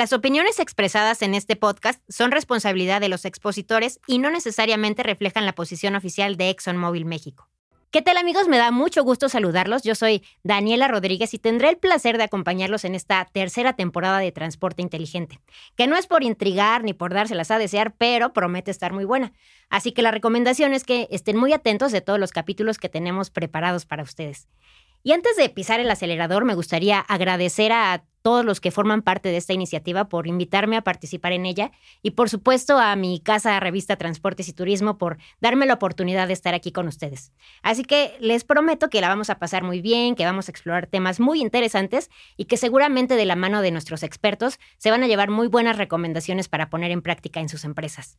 Las opiniones expresadas en este podcast son responsabilidad de los expositores y no necesariamente reflejan la posición oficial de ExxonMobil México. ¿Qué tal amigos? Me da mucho gusto saludarlos. Yo soy Daniela Rodríguez y tendré el placer de acompañarlos en esta tercera temporada de Transporte Inteligente, que no es por intrigar ni por dárselas a desear, pero promete estar muy buena. Así que la recomendación es que estén muy atentos de todos los capítulos que tenemos preparados para ustedes. Y antes de pisar el acelerador, me gustaría agradecer a todos los que forman parte de esta iniciativa por invitarme a participar en ella y por supuesto a mi casa revista Transportes y Turismo por darme la oportunidad de estar aquí con ustedes. Así que les prometo que la vamos a pasar muy bien, que vamos a explorar temas muy interesantes y que seguramente de la mano de nuestros expertos se van a llevar muy buenas recomendaciones para poner en práctica en sus empresas.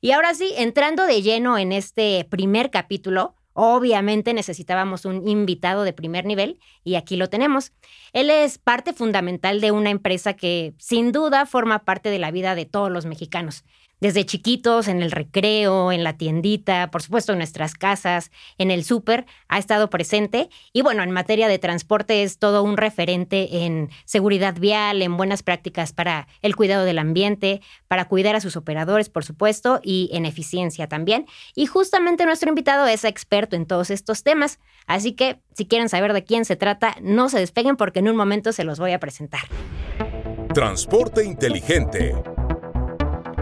Y ahora sí, entrando de lleno en este primer capítulo, Obviamente necesitábamos un invitado de primer nivel y aquí lo tenemos. Él es parte fundamental de una empresa que sin duda forma parte de la vida de todos los mexicanos desde chiquitos, en el recreo, en la tiendita, por supuesto en nuestras casas, en el súper, ha estado presente. Y bueno, en materia de transporte es todo un referente en seguridad vial, en buenas prácticas para el cuidado del ambiente, para cuidar a sus operadores, por supuesto, y en eficiencia también. Y justamente nuestro invitado es experto en todos estos temas. Así que si quieren saber de quién se trata, no se despeguen porque en un momento se los voy a presentar. Transporte inteligente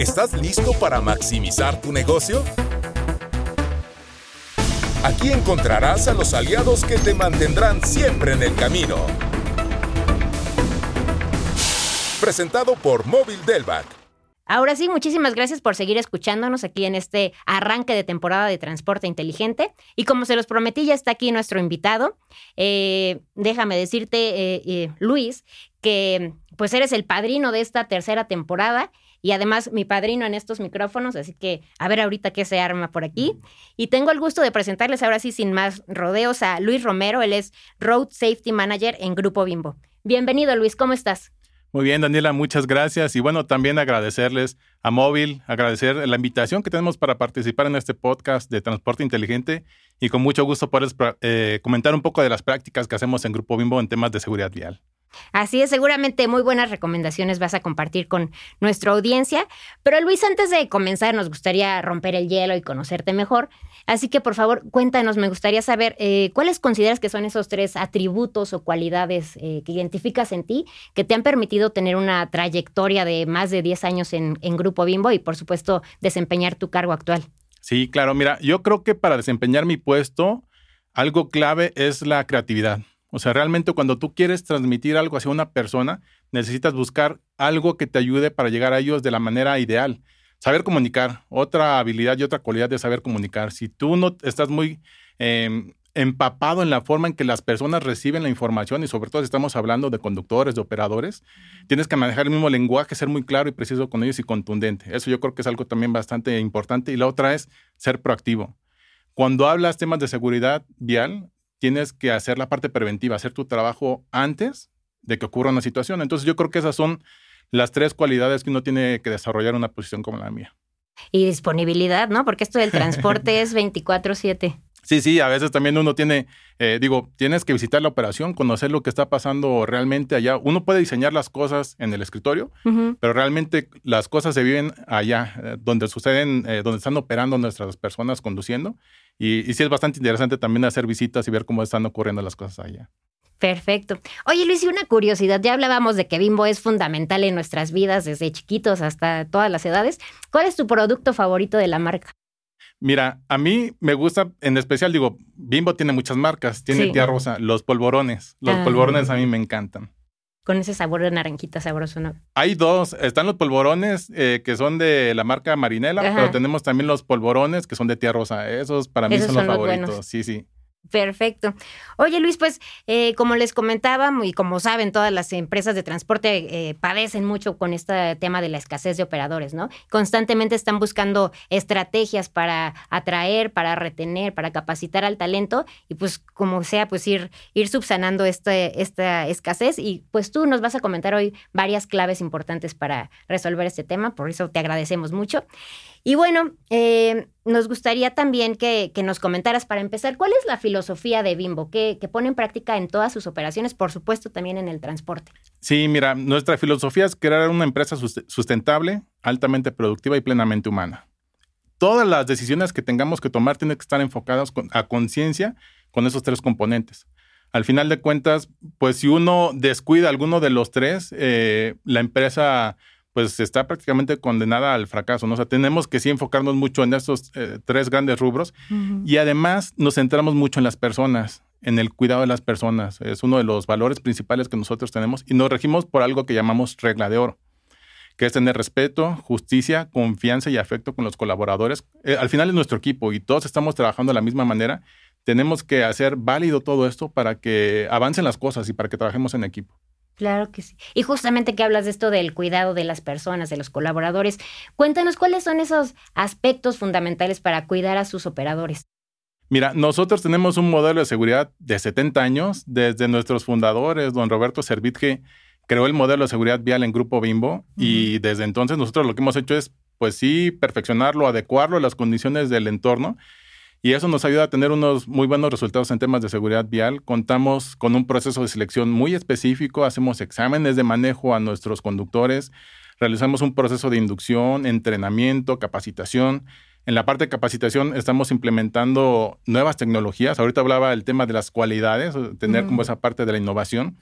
¿Estás listo para maximizar tu negocio? Aquí encontrarás a los aliados que te mantendrán siempre en el camino. Presentado por Móvil Delvac. Ahora sí, muchísimas gracias por seguir escuchándonos aquí en este arranque de temporada de transporte inteligente. Y como se los prometí, ya está aquí nuestro invitado. Eh, déjame decirte, eh, eh, Luis, que pues eres el padrino de esta tercera temporada y además mi padrino en estos micrófonos, así que a ver ahorita qué se arma por aquí. Y tengo el gusto de presentarles ahora sí sin más rodeos a Luis Romero, él es Road Safety Manager en Grupo Bimbo. Bienvenido Luis, ¿cómo estás? Muy bien, Daniela, muchas gracias. Y bueno, también agradecerles a Móvil, agradecer la invitación que tenemos para participar en este podcast de Transporte Inteligente y con mucho gusto poder eh, comentar un poco de las prácticas que hacemos en Grupo Bimbo en temas de seguridad vial. Así es, seguramente muy buenas recomendaciones vas a compartir con nuestra audiencia. Pero Luis, antes de comenzar, nos gustaría romper el hielo y conocerte mejor. Así que, por favor, cuéntanos, me gustaría saber eh, cuáles consideras que son esos tres atributos o cualidades eh, que identificas en ti que te han permitido tener una trayectoria de más de 10 años en, en Grupo Bimbo y, por supuesto, desempeñar tu cargo actual. Sí, claro, mira, yo creo que para desempeñar mi puesto, algo clave es la creatividad. O sea, realmente cuando tú quieres transmitir algo hacia una persona, necesitas buscar algo que te ayude para llegar a ellos de la manera ideal. Saber comunicar, otra habilidad y otra cualidad de saber comunicar. Si tú no estás muy em, empapado en la forma en que las personas reciben la información y sobre todo si estamos hablando de conductores, de operadores, tienes que manejar el mismo lenguaje, ser muy claro y preciso con ellos y contundente. Eso yo creo que es algo también bastante importante. Y la otra es ser proactivo. Cuando hablas temas de seguridad vial, tienes que hacer la parte preventiva, hacer tu trabajo antes de que ocurra una situación. Entonces yo creo que esas son las tres cualidades que uno tiene que desarrollar en una posición como la mía. Y disponibilidad, ¿no? Porque esto del transporte es 24/7. Sí, sí, a veces también uno tiene, eh, digo, tienes que visitar la operación, conocer lo que está pasando realmente allá. Uno puede diseñar las cosas en el escritorio, pero realmente las cosas se viven allá, eh, donde suceden, eh, donde están operando nuestras personas conduciendo. Y, sí es bastante interesante también hacer visitas y ver cómo están ocurriendo las cosas allá. Perfecto. Oye, Luis, y una curiosidad. Ya hablábamos de que Bimbo es fundamental en nuestras vidas desde chiquitos hasta todas las edades. ¿Cuál es tu producto favorito de la marca? Mira, a mí me gusta, en especial, digo, Bimbo tiene muchas marcas. Tiene Tía Rosa, los polvorones. Los ah. polvorones a mí me encantan con ese sabor de naranjita sabroso, ¿no? Hay dos. Están los polvorones eh, que son de la marca Marinela, pero tenemos también los polvorones que son de tía rosa. Esos para mí son, los favoritos. Sí, sí. Perfecto. Oye Luis, pues eh, como les comentaba y como saben, todas las empresas de transporte eh, padecen mucho con este tema de la escasez de operadores, ¿no? Constantemente están buscando estrategias para atraer, para retener, para capacitar al talento y pues como sea, pues ir, ir subsanando este, esta escasez y pues tú nos vas a comentar hoy varias claves importantes para resolver este tema, por eso te agradecemos mucho. Y bueno, eh, nos gustaría también que, nos comentaras, para empezar, ¿cuál es la filosofía de Bimbo que, que, pone en práctica en todas sus operaciones, por supuesto también en el transporte? Sí, mira, nuestra filosofía es crear una empresa sustentable, altamente productiva y plenamente humana. Todas las decisiones que tengamos que tomar tienen que estar enfocadas a conciencia con esos tres componentes. Al final de cuentas, pues si uno descuida alguno de los tres, eh, la empresa pues está prácticamente condenada al fracaso. ¿no? O sea, tenemos que sí enfocarnos mucho en estos eh, tres grandes rubros y además nos centramos mucho en las personas, en el cuidado de las personas. Es uno de los valores principales que nosotros tenemos y nos regimos por algo que llamamos regla de oro, que es tener respeto, justicia, confianza y afecto con los colaboradores. Eh, al final es nuestro equipo y todos estamos trabajando de la misma manera. Tenemos que hacer válido todo esto para que avancen las cosas y para que trabajemos en equipo. Claro que sí. Y justamente que hablas de esto del cuidado de las personas, de los colaboradores, cuéntanos cuáles son esos aspectos fundamentales para cuidar a sus operadores. Mira, nosotros tenemos un modelo de seguridad de 70 años. Desde nuestros fundadores, don Roberto Servitje creó el modelo de seguridad vial en Grupo Bimbo y desde entonces nosotros lo que hemos hecho es, pues sí, perfeccionarlo, adecuarlo a las condiciones del entorno y eso nos ayuda a tener unos muy buenos resultados en temas de seguridad vial. Contamos con un proceso de selección muy específico, hacemos exámenes de manejo a nuestros conductores, realizamos un proceso de inducción, entrenamiento, capacitación. En la parte de capacitación estamos implementando nuevas tecnologías. Ahorita hablaba del tema de las cualidades, tener como esa parte de la innovación.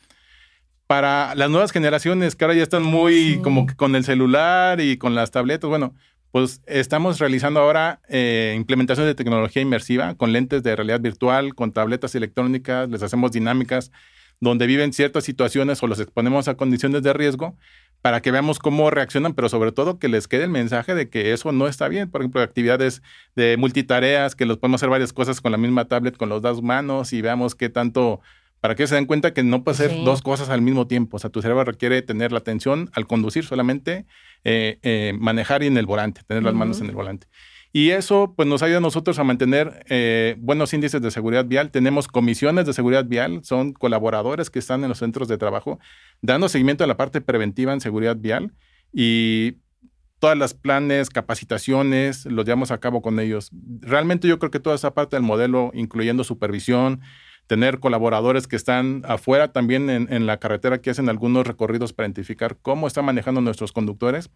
Para las nuevas generaciones que ahora ya están muy como que con el celular y con las tabletas, bueno, pues estamos realizando ahora eh, implementación de tecnología inmersiva con lentes de realidad virtual, con tabletas electrónicas, les hacemos dinámicas donde viven ciertas situaciones o los exponemos a condiciones de riesgo para que veamos cómo reaccionan, pero sobre todo que les quede el mensaje de que eso no está bien. Por ejemplo, actividades de multitareas, que los podemos hacer varias cosas con la misma tablet, con los dos manos y veamos qué tanto para que se den cuenta que no puede ser dos cosas al mismo tiempo. O sea, tu cerebro requiere tener la atención al conducir solamente, eh, eh, manejar y en el volante, tener las manos en el volante. Y eso pues nos ayuda a nosotros a mantener eh, buenos índices de seguridad vial. Tenemos comisiones de seguridad vial, son colaboradores que están en los centros de trabajo dando seguimiento a la parte preventiva en seguridad vial y todas las planes, capacitaciones, los llevamos a cabo con ellos. Realmente yo creo que toda esa parte del modelo, incluyendo supervisión, tener colaboradores que están afuera también en, la carretera que hacen algunos recorridos para identificar cómo están manejando nuestros conductores,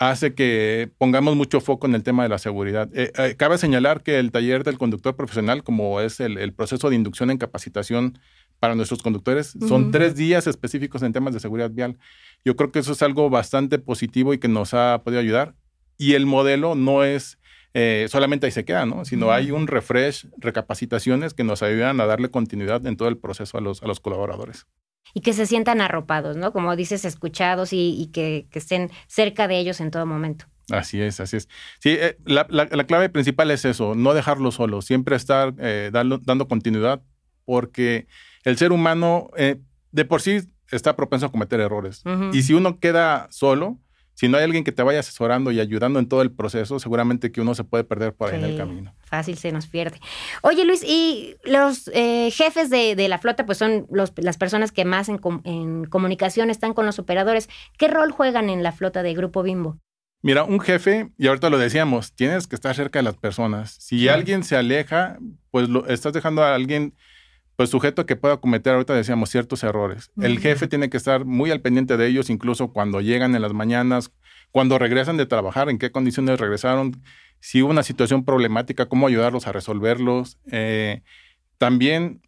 hace que pongamos mucho foco en el tema de la seguridad. Eh, eh, cabe señalar que el taller del conductor profesional, como es el, proceso de inducción en capacitación para nuestros conductores, son tres días específicos en temas de seguridad vial. Yo creo que eso es algo bastante positivo y que nos ha podido ayudar. Y el modelo no es eh, solamente ahí se queda, ¿no? Sino hay un refresh, recapacitaciones que nos ayudan a darle continuidad en todo el proceso a los, a los colaboradores. Y que se sientan arropados, ¿no? Como dices, escuchados y, que, estén cerca de ellos en todo momento. Así es, así es. Sí, eh, la, clave principal es eso, no dejarlo solo, siempre estar eh, dando, continuidad, porque el ser humano de por sí está propenso a cometer errores. Y si uno queda solo, si no hay alguien que te vaya asesorando y ayudando en todo el proceso, seguramente que uno se puede perder por ahí en el camino. Fácil se nos pierde. Oye, Luis, y los eh, jefes de, la flota, pues son las personas que más en, comunicación están con los operadores. ¿Qué rol juegan en la flota de Grupo Bimbo? Mira, un jefe, y ahorita lo decíamos, tienes que estar cerca de las personas. Si alguien se aleja, pues lo, estás dejando a alguien pues sujeto que pueda cometer, ahorita decíamos, ciertos errores. El jefe tiene que estar muy al pendiente de ellos, incluso cuando llegan en las mañanas, cuando regresan de trabajar, en qué condiciones regresaron, si hubo una situación problemática, cómo ayudarlos a resolverlos. Eh, también,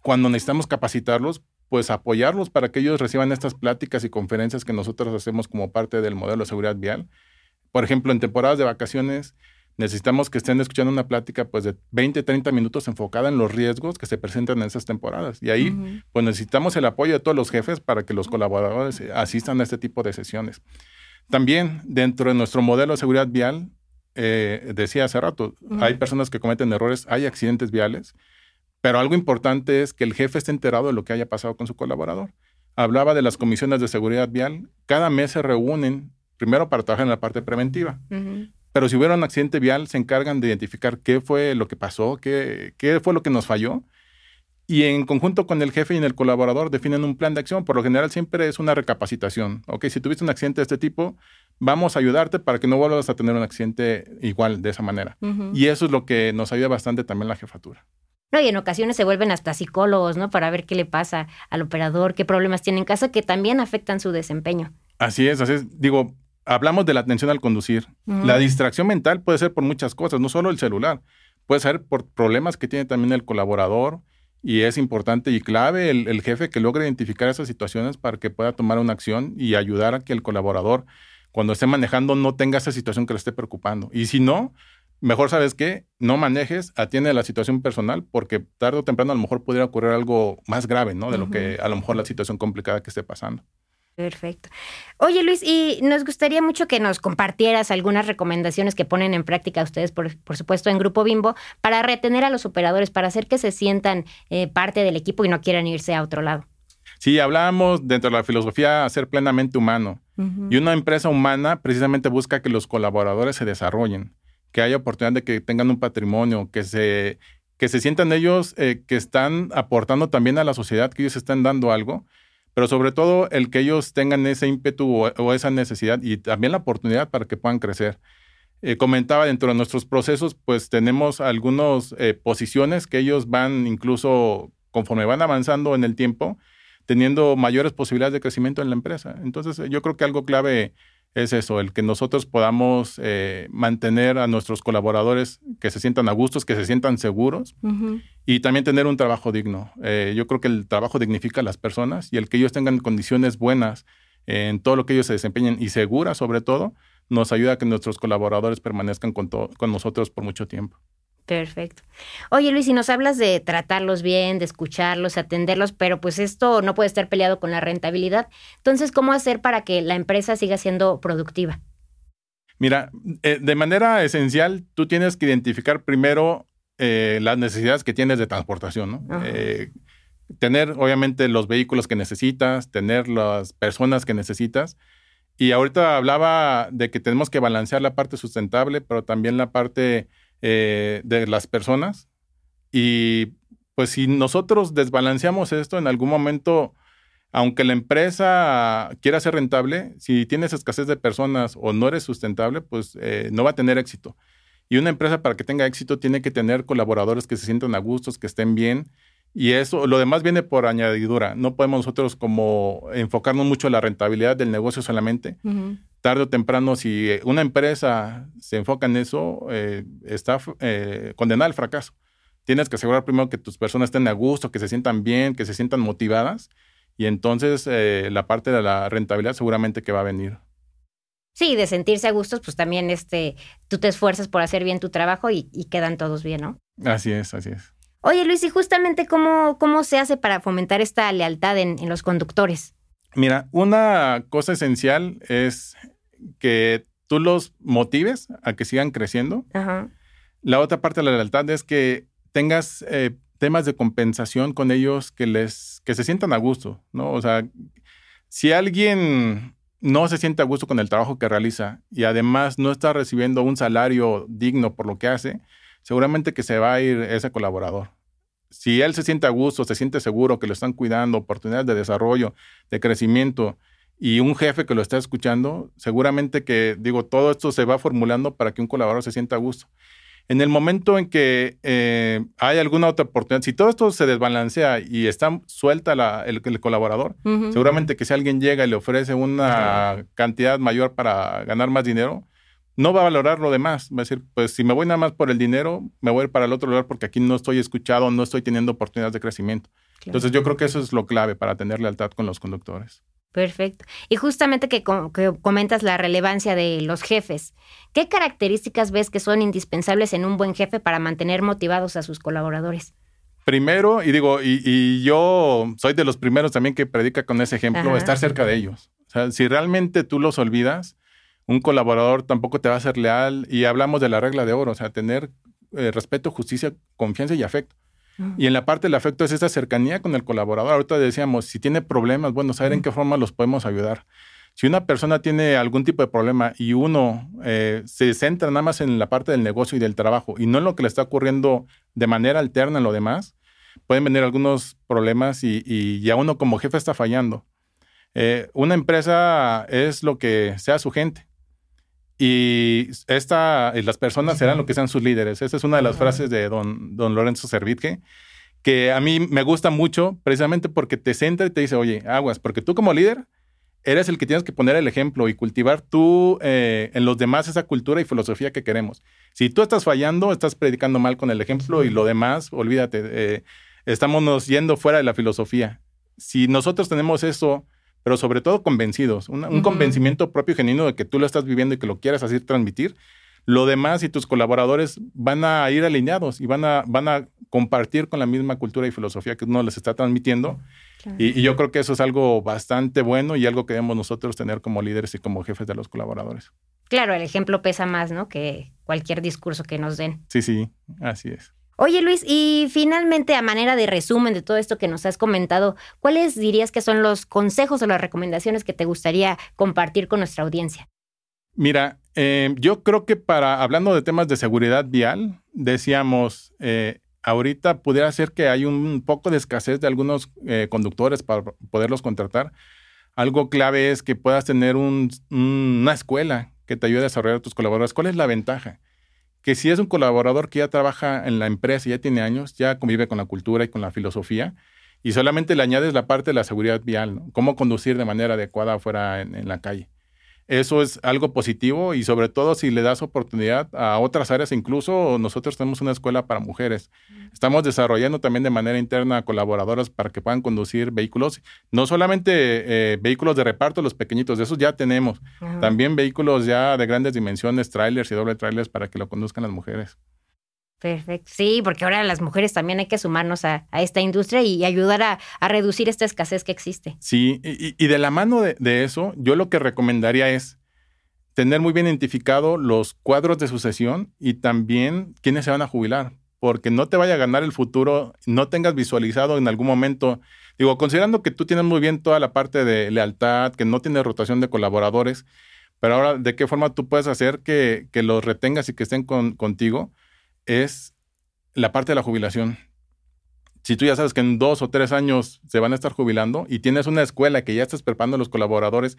cuando necesitamos capacitarlos, pues apoyarlos para que ellos reciban estas pláticas y conferencias que nosotros hacemos como parte del modelo de seguridad vial. Por ejemplo, en temporadas de vacaciones, necesitamos que estén escuchando una plática pues de 20, 30 minutos enfocada en los riesgos que se presentan en esas temporadas. Y ahí pues necesitamos el apoyo de todos los jefes para que los colaboradores asistan a este tipo de sesiones. También dentro de nuestro modelo de seguridad vial, eh, decía hace rato, hay personas que cometen errores, hay accidentes viales, pero algo importante es que el jefe esté enterado de lo que haya pasado con su colaborador. Hablaba de las comisiones de seguridad vial, cada mes se reúnen primero para trabajar en la parte preventiva. Pero si hubiera un accidente vial, se encargan de identificar qué fue lo que pasó, qué, qué fue lo que nos falló. Y en conjunto con el jefe y el colaborador definen un plan de acción. Por lo general siempre es una recapacitación. Ok, si tuviste un accidente de este tipo, vamos a ayudarte para que no vuelvas a tener un accidente igual de esa manera. Y eso es lo que nos ayuda bastante también la jefatura. No, y en ocasiones se vuelven hasta psicólogos, ¿no? Para ver qué le pasa al operador, qué problemas tiene en casa que también afectan su desempeño. Así es, así es. Digo, hablamos de la atención al conducir. La distracción mental puede ser por muchas cosas, no solo el celular. Puede ser por problemas que tiene también el colaborador, y es importante y clave el, el, jefe que logre identificar esas situaciones para que pueda tomar una acción y ayudar a que el colaborador, cuando esté manejando, no tenga esa situación que le esté preocupando. Y si no, mejor sabes que no manejes, atiende la situación personal, porque tarde o temprano a lo mejor podría ocurrir algo más grave, ¿no? De lo que a lo mejor la situación complicada que esté pasando. Perfecto. Oye Luis, y nos gustaría mucho que nos compartieras algunas recomendaciones que ponen en práctica ustedes, por, supuesto, en Grupo Bimbo, para retener a los operadores, para hacer que se sientan eh, parte del equipo y no quieran irse a otro lado. Sí, hablábamos dentro de la filosofía ser plenamente humano. Y una empresa humana precisamente busca que los colaboradores se desarrollen, que haya oportunidad de que tengan un patrimonio, que se, que se sientan ellos eh, que están aportando también a la sociedad, que ellos están dando algo pero sobre todo el que ellos tengan ese ímpetu o, esa necesidad y también la oportunidad para que puedan crecer. Eh, comentaba dentro de nuestros procesos, pues tenemos algunas eh, posiciones que ellos van incluso conforme van avanzando en el tiempo, teniendo mayores posibilidades de crecimiento en la empresa. Entonces, yo creo que algo clave es eso, el que nosotros podamos eh, mantener a nuestros colaboradores que se sientan a gustos, que se sientan seguros y también tener un trabajo digno. Eh, yo creo que el trabajo dignifica a las personas y el que ellos tengan condiciones buenas en todo lo que ellos se desempeñen y seguras sobre todo, nos ayuda a que nuestros colaboradores permanezcan con, con nosotros por mucho tiempo. Perfecto. Oye Luis, si nos hablas de tratarlos bien, de escucharlos, atenderlos, pero pues esto no puede estar peleado con la rentabilidad. Entonces, ¿cómo hacer para que la empresa siga siendo productiva? Mira, eh, de manera esencial, tú tienes que identificar primero eh, las necesidades que tienes de transportación, ¿no? Eh, tener, obviamente, los vehículos que necesitas, tener las personas que necesitas. Y ahorita hablaba de que tenemos que balancear la parte sustentable, pero también la parte eh, de las personas. Y pues si nosotros desbalanceamos esto en algún momento, aunque la empresa quiera ser rentable, si tienes escasez de personas o no eres sustentable, pues eh, no va a tener éxito. Y una empresa para que tenga éxito tiene que tener colaboradores que se sientan a gustos, que estén bien. Y eso, lo demás viene por añadidura. No podemos nosotros como enfocarnos mucho en la rentabilidad del negocio solamente, tarde o temprano, si una empresa se enfoca en eso, eh, está eh, condenada al fracaso. Tienes que asegurar primero que tus personas estén a gusto, que se sientan bien, que se sientan motivadas, y entonces eh, la parte de la rentabilidad seguramente que va a venir. Sí, de sentirse a gustos, pues también este, tú te esfuerzas por hacer bien tu trabajo y, quedan todos bien, ¿no? Así es, así es. Oye, Luis, ¿y justamente cómo, cómo se hace para fomentar esta lealtad en los conductores? Mira, una cosa esencial es que tú los motives a que sigan creciendo. La otra parte de la lealtad es que tengas eh, temas de compensación con ellos que les que se sientan a gusto, ¿no? O sea, si alguien no se siente a gusto con el trabajo que realiza y además no está recibiendo un salario digno por lo que hace, seguramente que se va a ir ese colaborador. Si él se siente a gusto, se siente seguro que lo están cuidando, oportunidades de desarrollo, de crecimiento, y un jefe que lo está escuchando, seguramente que, digo, todo esto se va formulando para que un colaborador se sienta a gusto. En el momento en que eh, hay alguna otra oportunidad, si todo esto se desbalancea y está suelta el, colaborador, seguramente que si alguien llega y le ofrece una cantidad mayor para ganar más dinero, no va a valorar lo demás. Va a decir, pues si me voy nada más por el dinero, me voy a ir para el otro lugar porque aquí no estoy escuchado, no estoy teniendo oportunidades de crecimiento. Entonces yo creo que eso es lo clave para tener lealtad con los conductores. Perfecto. Y justamente que, que, comentas la relevancia de los jefes, ¿qué características ves que son indispensables en un buen jefe para mantener motivados a sus colaboradores? Primero, y digo, y, yo soy de los primeros también que predica con ese ejemplo, estar cerca de ellos. O sea, si realmente tú los olvidas, un colaborador tampoco te va a ser leal y hablamos de la regla de oro, o sea, tener eh, respeto, justicia, confianza y afecto. Y en la parte del afecto es esa cercanía con el colaborador. Ahorita decíamos, si tiene problemas, bueno, saber en qué forma los podemos ayudar. Si una persona tiene algún tipo de problema y uno eh, se centra nada más en la parte del negocio y del trabajo y no en lo que le está ocurriendo de manera alterna en lo demás, pueden venir algunos problemas y, ya uno como jefe está fallando. Eh, una empresa es lo que sea su gente. Y esta, las personas serán lo que sean sus líderes. Esa es una de las frases de don, don Lorenzo Servitje, que a mí me gusta mucho precisamente porque te centra y te dice, oye, aguas, porque tú como líder eres el que tienes que poner el ejemplo y cultivar tú eh, en los demás esa cultura y filosofía que queremos. Si tú estás fallando, estás predicando mal con el ejemplo y lo demás, olvídate, eh, estamos yendo fuera de la filosofía. Si nosotros tenemos eso pero sobre todo convencidos, un, convencimiento propio y genuino de que tú lo estás viviendo y que lo quieres así transmitir. Lo demás y tus colaboradores van a ir alineados y van a, van a compartir con la misma cultura y filosofía que uno les está transmitiendo. Y, yo creo que eso es algo bastante bueno y algo que debemos nosotros tener como líderes y como jefes de los colaboradores. Claro, el ejemplo pesa más, ¿no? Que cualquier discurso que nos den. Sí, sí, así es. Oye Luis, y finalmente a manera de resumen de todo esto que nos has comentado, ¿cuáles dirías que son los consejos o las recomendaciones que te gustaría compartir con nuestra audiencia? Mira, eh, yo creo que para, hablando de temas de seguridad vial, decíamos, eh, ahorita pudiera ser que hay un poco de escasez de algunos eh, conductores para poderlos contratar. Algo clave es que puedas tener una escuela que te ayude a desarrollar a tus colaboradores. ¿Cuál es la ventaja? Que si es un colaborador que ya trabaja en la empresa ya tiene años, ya convive con la cultura y con la filosofía, y solamente le añades la parte de la seguridad vial, cómo conducir de manera adecuada afuera en la calle. Eso es algo positivo y sobre todo si le das oportunidad a otras áreas, incluso nosotros tenemos una escuela para mujeres. Estamos desarrollando también de manera interna colaboradoras para que puedan conducir vehículos, no solamente eh, vehículos de reparto, los pequeñitos, de esos ya tenemos, también vehículos ya de grandes dimensiones, trailers y doble trailers para que lo conduzcan las mujeres. Perfecto. Sí, porque ahora las mujeres también hay que sumarnos a, esta industria y, ayudar a, reducir esta escasez que existe. Sí, y, de la mano de, eso, yo lo que recomendaría es tener muy bien identificado los cuadros de sucesión y también quiénes se van a jubilar, porque no te vaya a ganar el futuro, no tengas visualizado en algún momento, digo, considerando que tú tienes muy bien toda la parte de lealtad, que no tienes rotación de colaboradores, pero ahora, ¿de qué forma tú puedes hacer que, los retengas y que estén contigo? Es la parte de la jubilación. Si tú ya sabes que en dos o tres años se van a estar jubilando y tienes una escuela que ya estás preparando a los colaboradores,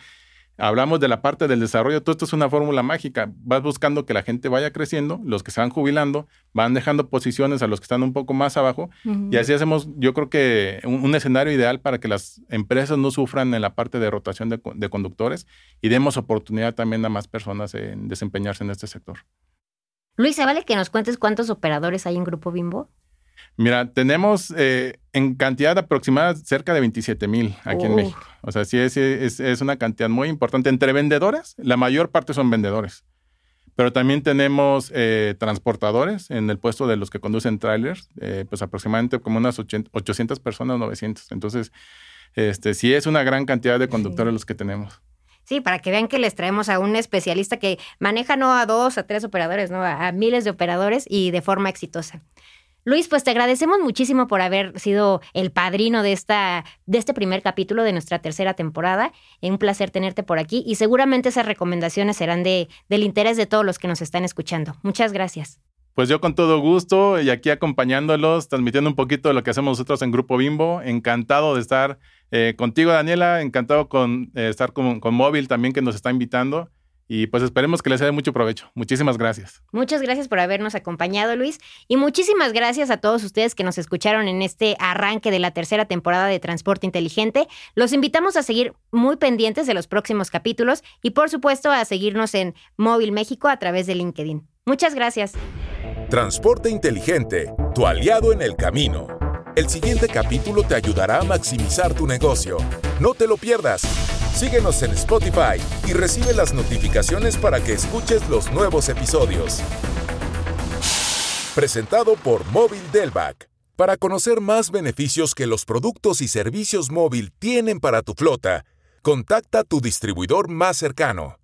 hablamos de la parte del desarrollo, todo esto es una fórmula mágica. Vas buscando que la gente vaya creciendo, los que se van jubilando, van dejando posiciones a los que están un poco más abajo y así hacemos, yo creo que un, escenario ideal para que las empresas no sufran en la parte de rotación de, de conductores y demos oportunidad también a más personas en desempeñarse en este sector. Luis, ¿se vale que nos cuentes cuántos operadores hay en Grupo Bimbo? Mira, tenemos eh, en cantidad aproximada cerca de 27 mil aquí en México. O sea, sí es, es, una cantidad muy importante. Entre vendedores, la mayor parte son vendedores. Pero también tenemos eh, transportadores en el puesto de los que conducen trailers, eh, pues aproximadamente como unas 800 personas, 900. Entonces, este, sí es una gran cantidad de conductores los que tenemos. Sí, para que vean que les traemos a un especialista que maneja no a dos, a tres operadores, no a, miles de operadores y de forma exitosa. Luis, pues te agradecemos muchísimo por haber sido el padrino de, esta, de este primer capítulo de nuestra tercera temporada. Es un placer tenerte por aquí y seguramente esas recomendaciones serán de, del interés de todos los que nos están escuchando. Muchas gracias. Pues yo con todo gusto y aquí acompañándolos, transmitiendo un poquito de lo que hacemos nosotros en Grupo Bimbo. Encantado de estar eh, contigo, Daniela, encantado con eh, estar con, con Móvil también que nos está invitando. Y pues esperemos que les dé mucho provecho. Muchísimas gracias. Muchas gracias por habernos acompañado, Luis. Y muchísimas gracias a todos ustedes que nos escucharon en este arranque de la tercera temporada de Transporte Inteligente. Los invitamos a seguir muy pendientes de los próximos capítulos y por supuesto a seguirnos en Móvil México a través de LinkedIn. Muchas gracias. Transporte Inteligente, tu aliado en el camino. El siguiente capítulo te ayudará a maximizar tu negocio. No te lo pierdas. Síguenos en Spotify y recibe las notificaciones para que escuches los nuevos episodios. Presentado por Móvil Delvac. Para conocer más beneficios que los productos y servicios móvil tienen para tu flota, contacta a tu distribuidor más cercano.